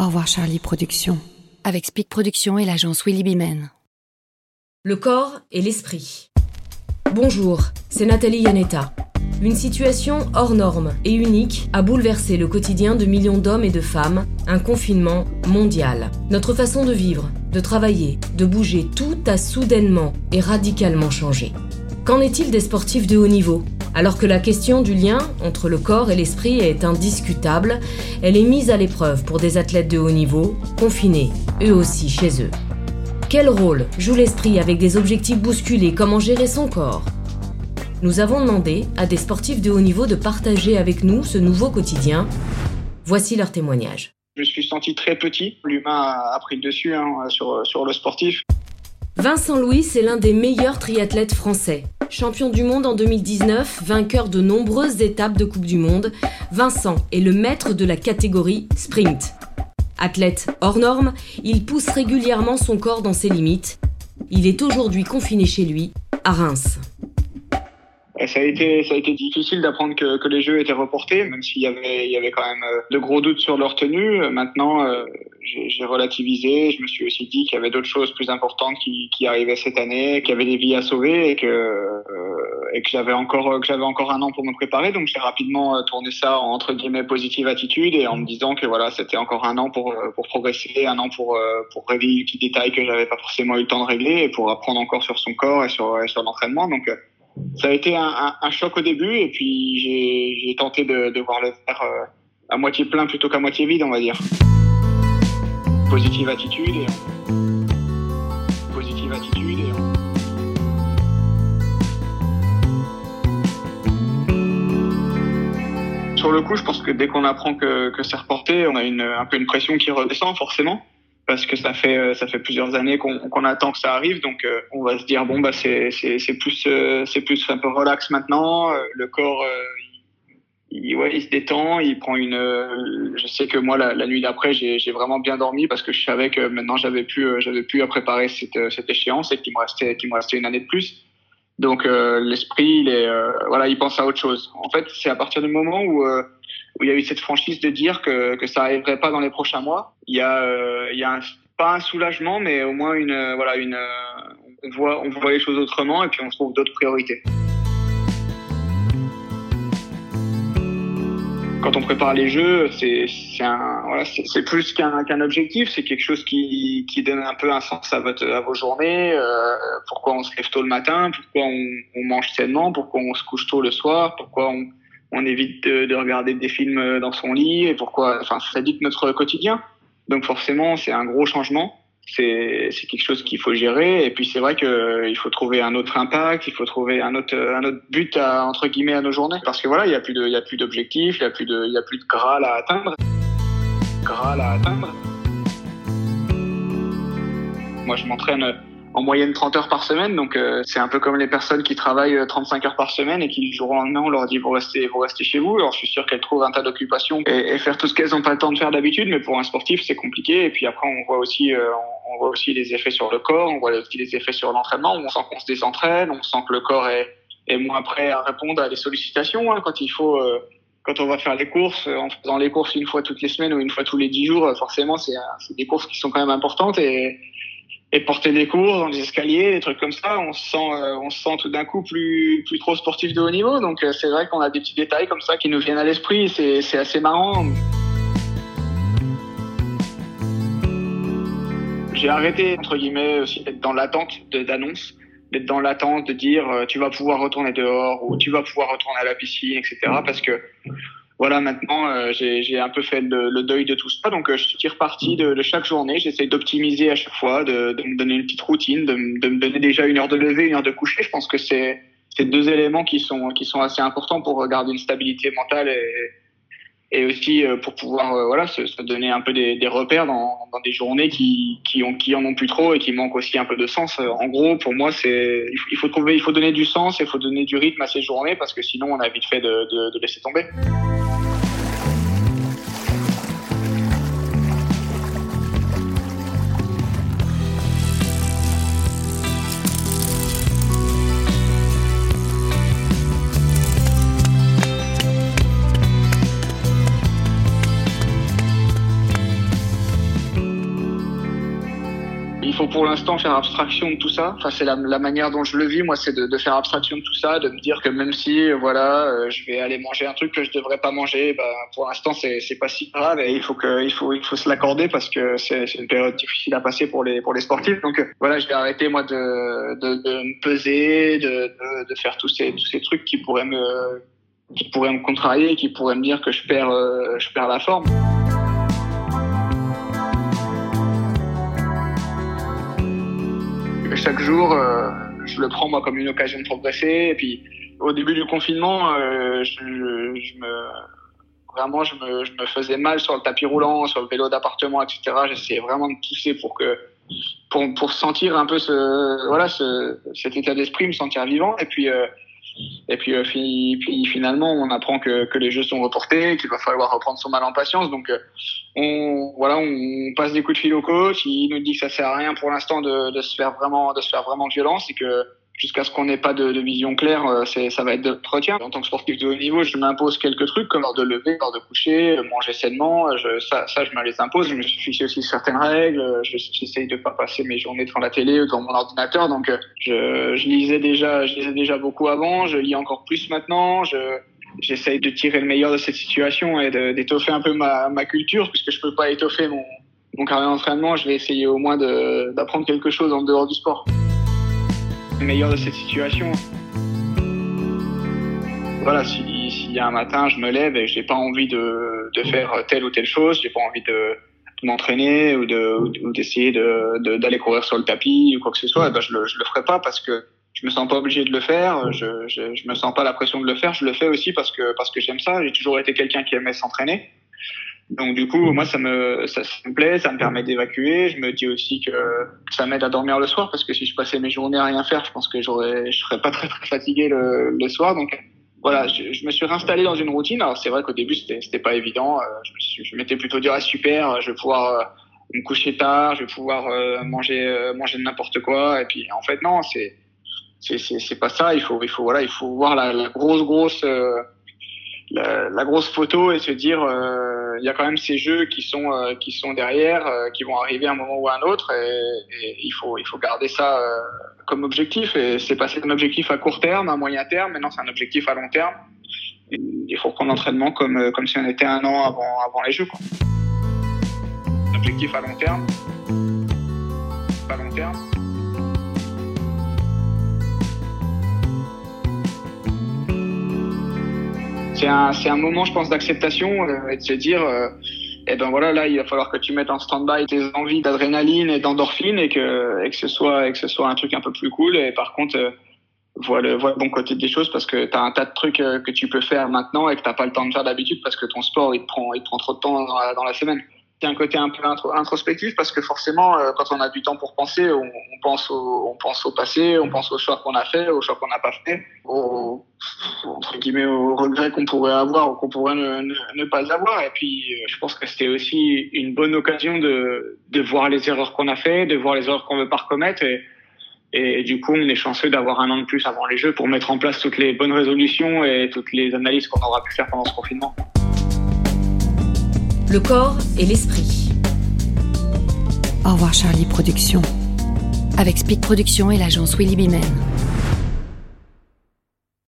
Au revoir Charlie Productions. Avec Speak Productions et l'agence Willy Bimen. Le corps et l'esprit. Bonjour, c'est Nathalie Yanetta. Une situation hors norme et unique a bouleversé le quotidien de millions d'hommes et de femmes, un confinement mondial. Notre façon de vivre, de travailler, de bouger, tout a soudainement et radicalement changé. Qu'en est-il des sportifs de haut niveau? Alors que la question du lien entre le corps et l'esprit est indiscutable, elle est mise à l'épreuve pour des athlètes de haut niveau, confinés, eux aussi chez eux. Quel rôle joue l'esprit avec des objectifs bousculés? Comment gérer son corps? Nous avons demandé à des sportifs de haut niveau de partager avec nous ce nouveau quotidien. Voici leur témoignage. Je me suis senti très petit. L'humain a pris le dessus hein, sur, sur le sportif. Vincent Louis est l'un des meilleurs triathlètes français. Champion du monde en 2019, vainqueur de nombreuses étapes de Coupe du Monde, Vincent est le maître de la catégorie sprint. Athlète hors norme, il pousse régulièrement son corps dans ses limites. Il est aujourd'hui confiné chez lui, à Reims ça a été ça a été difficile d'apprendre que, que les jeux étaient reportés, même s'il y avait il y avait quand même euh, de gros doutes sur leur tenue. Maintenant, euh, j'ai relativisé. Je me suis aussi dit qu'il y avait d'autres choses plus importantes qui, qui arrivaient cette année, qu'il y avait des vies à sauver et que euh, et que j'avais encore que j'avais encore un an pour me préparer. Donc j'ai rapidement tourné ça en, entre guillemets positive attitude et en me disant que voilà c'était encore un an pour pour progresser, un an pour pour régler des petits détails que j'avais pas forcément eu le temps de régler et pour apprendre encore sur son corps et sur sur l'entraînement. Donc ça a été un, un, choc au début et puis j'ai tenté de, voir le verre euh, à moitié plein plutôt qu'à moitié vide, on va dire. Positive attitude et positive attitude et Sur le coup, je pense que dès qu'on apprend que, c'est reporté, on a un peu une pression qui redescend forcément parce que ça fait euh, ça fait plusieurs années qu'on attend que ça arrive donc euh, on va se dire bon bah c'est plus euh, c'est plus un peu relax maintenant le corps il, ouais, il se détend, il prend une. je sais que moi la, nuit d'après j'ai vraiment bien dormi parce que je savais que maintenant j'avais pu j'avais pu à préparer cette, cette échéance et qu'il me restait qu'il me restait une année de plus. Donc l'esprit il est voilà il pense à autre chose. En fait c'est à partir du moment où où il y a eu cette franchise de dire que, que ça arriverait pas dans les prochains mois. Il y a, euh, il y a pas un soulagement, mais au moins une, euh, voilà, une, euh, on voit, on voit les choses autrement et puis on trouve d'autres priorités. Quand on prépare les jeux, c'est voilà, plus qu'un qu'un objectif, c'est quelque chose qui, qui donne un peu un sens à, votre, à vos journées. Pourquoi on se lève tôt le matin, pourquoi on mange sainement, pourquoi on se couche tôt le soir, pourquoi on, on évite de, regarder des films dans son lit et pourquoi enfin ça notre quotidien. Donc forcément c'est un gros changement. C'est quelque chose qu'il faut gérer. Et puis c'est vrai que il faut trouver un autre impact il faut trouver un autre un autre but à, entre guillemets à nos journées. Parce que voilà il y a plus de il y a plus d'objectifs il y a plus de il y a plus de graal à atteindre. Graal à atteindre. Moi je m'entraîne en moyenne 30 heures par semaine. Donc euh, c'est un peu comme les personnes qui travaillent 35 euh, heures par semaine et qui du jour au lendemain on leur dit vous restez vous restez chez vous. Alors je suis sûr qu'elles trouvent un tas d'occupations et, faire tout ce qu'elles n'ont pas le temps de faire d'habitude, mais pour un sportif c'est compliqué. Et puis après on voit aussi euh, on voit aussi les effets sur le corps, on voit aussi les effets sur l'entraînement. On sent qu'on se désentraîne, on sent que le corps est, est moins prêt à répondre à des sollicitations hein, quand il faut. quand on va faire les courses, en faisant les courses une fois toutes les semaines ou une fois tous les dix jours, forcément, c'est des courses qui sont quand même importantes et, et porter des cours dans des escaliers, des trucs comme ça, on se sent, euh, on se sent tout d'un coup plus, plus trop sportif de haut niveau. Donc euh, c'est vrai qu'on a des petits détails comme ça qui nous viennent à l'esprit. C'est, c'est assez marrant. J'ai arrêté entre guillemets d'être dans l'attente d'annonces, d'être dans l'attente de dire euh, tu vas pouvoir retourner dehors ou tu vas pouvoir retourner à la piscine, etc. Parce que voilà, maintenant, euh, j'ai un peu fait le, deuil de tout ça. Donc, euh, je suis reparti de, chaque journée. J'essaie d'optimiser à chaque fois, de, me donner une petite routine, de, me donner déjà une heure de lever, une heure de coucher. Je pense que c'est deux éléments qui sont, assez importants pour garder une stabilité mentale et, aussi euh, pour pouvoir voilà se, donner un peu des, repères dans, des journées qui qui ont en ont plus trop et qui manquent aussi un peu de sens. En gros, pour moi, il faut donner du sens, il faut donner du rythme à ces journées parce que sinon on a vite fait de laisser tomber. Faut pour l'instant faire abstraction de tout ça. Enfin, c'est la, manière dont je le vis, moi, c'est de, faire abstraction de tout ça, de me dire que même si, voilà, euh, je vais aller manger un truc que je devrais pas manger, bah, pour l'instant, c'est, c'est pas si grave et il faut se l'accorder parce que c'est, une période difficile à passer pour les, sportifs. Donc, voilà, je vais arrêter, moi, de, me peser, de, faire tous ces, trucs qui pourraient me, contrarier, qui pourraient me dire que euh, je perds la forme. Chaque jour, euh, je le prends moi comme une occasion de progresser. Et puis, au début du confinement, euh, je, me vraiment, je me, faisais mal sur le tapis roulant, sur le vélo d'appartement, etc. J'essayais vraiment de pousser pour que pour, sentir un peu ce voilà ce, cet état d'esprit, me sentir vivant. Et puis euh, et puis, euh, finalement, on apprend que, que les jeux sont reportés, qu'il va falloir reprendre son mal en patience. Donc, euh, on, voilà, on passe des coups de fil au coach. Il nous dit que ça sert à rien pour l'instant de, de se faire vraiment, de se faire vraiment violence et que jusqu'à ce qu'on n'ait pas de, de, vision claire, euh, c'est, ça va être de l'entretien. En tant que sportif de haut niveau, je m'impose quelques trucs comme l'heure de lever, l'heure de coucher, manger sainement. Je, ça, ça, je me les impose. Je me suis fixé aussi certaines règles. Je, j'essaye de pas passer mes journées devant la télé ou devant mon ordinateur. Donc, euh, je, je lisais déjà, je lisais déjà beaucoup avant. Je lis encore plus maintenant. Je, j'essaye de tirer le meilleur de cette situation et d'étoffer un peu ma, ma culture puisque je peux pas étoffer mon, mon carnet d'entraînement. Je vais essayer au moins de, d'apprendre quelque chose en dehors du sport le meilleur de cette situation. Voilà, s'il si y a un matin, je me lève et j'ai pas envie de, de, faire telle ou telle chose, j'ai pas envie de, m'entraîner ou d'essayer de, d'aller courir sur le tapis ou quoi que ce soit, ben je, le, je le ferai pas parce que je me sens pas obligé de le faire, je, je, je me sens pas la pression de le faire, je le fais aussi parce que parce que j'aime ça. J'ai toujours été quelqu'un qui aimait s'entraîner. Donc du coup, moi, ça me, ça, me plaît, ça me permet d'évacuer. Je me dis aussi que ça m'aide à dormir le soir parce que si je passais mes journées à rien faire, je pense que j'aurais, je serais pas très très fatigué le, le soir. Donc voilà, je, je, me suis réinstallé dans une routine. Alors c'est vrai qu'au début c'était, c'était pas évident. Euh, je, je m'étais plutôt dit ah super, je vais pouvoir euh, me coucher tard, je vais pouvoir euh, manger manger n'importe quoi. Et puis en fait non, c'est c'est c'est pas ça. Il faut il faut voilà, il faut voir la, la grosse grosse la, grosse photo et se dire euh, il y a quand même ces jeux qui sont euh, qui sont derrière euh, qui vont arriver à un moment ou à un autre et, il faut il faut garder ça comme objectif. Et c'est passé d'un objectif à court terme à moyen terme. Maintenant c'est un objectif à long terme. Il faut prendre l'entraînement comme comme si on était un an avant avant les jeux quoi. objectif à long terme. À long terme c'est un, un moment, je pense, d'acceptation euh, et de se dire, euh, eh ben voilà, là, il va falloir que tu mettes en stand-by tes envies d'adrénaline et d'endorphine et que, et que ce soit, et que ce soit un truc un peu plus cool. Et par contre, euh, vois le, le bon côté des choses parce que tu as un tas de trucs que tu peux faire maintenant et que t'as pas le temps de faire d'habitude parce que ton sport, il te prend, il prend trop de temps dans la semaine c'est un côté un peu introspectif parce que forcément, euh, quand on a du temps pour penser, on, pense au, on pense au passé, on pense aux choix qu'on a fait, aux choix qu'on n'a pas fait, aux, entre guillemets, aux regrets qu'on pourrait avoir ou qu'on pourrait ne, ne, ne, pas avoir. Et puis, euh, je pense que c'était aussi une bonne occasion de, de voir les erreurs qu'on a fait, de voir les erreurs qu'on veut pas recommettre. Et, et du coup, on est chanceux d'avoir un an de plus avant les Jeux pour mettre en place toutes les bonnes résolutions et toutes les analyses qu'on aura pu faire pendant ce confinement le corps et l'esprit. Au revoir Charlie Productions. Avec Speak Productions et l'agence Willy Bimen.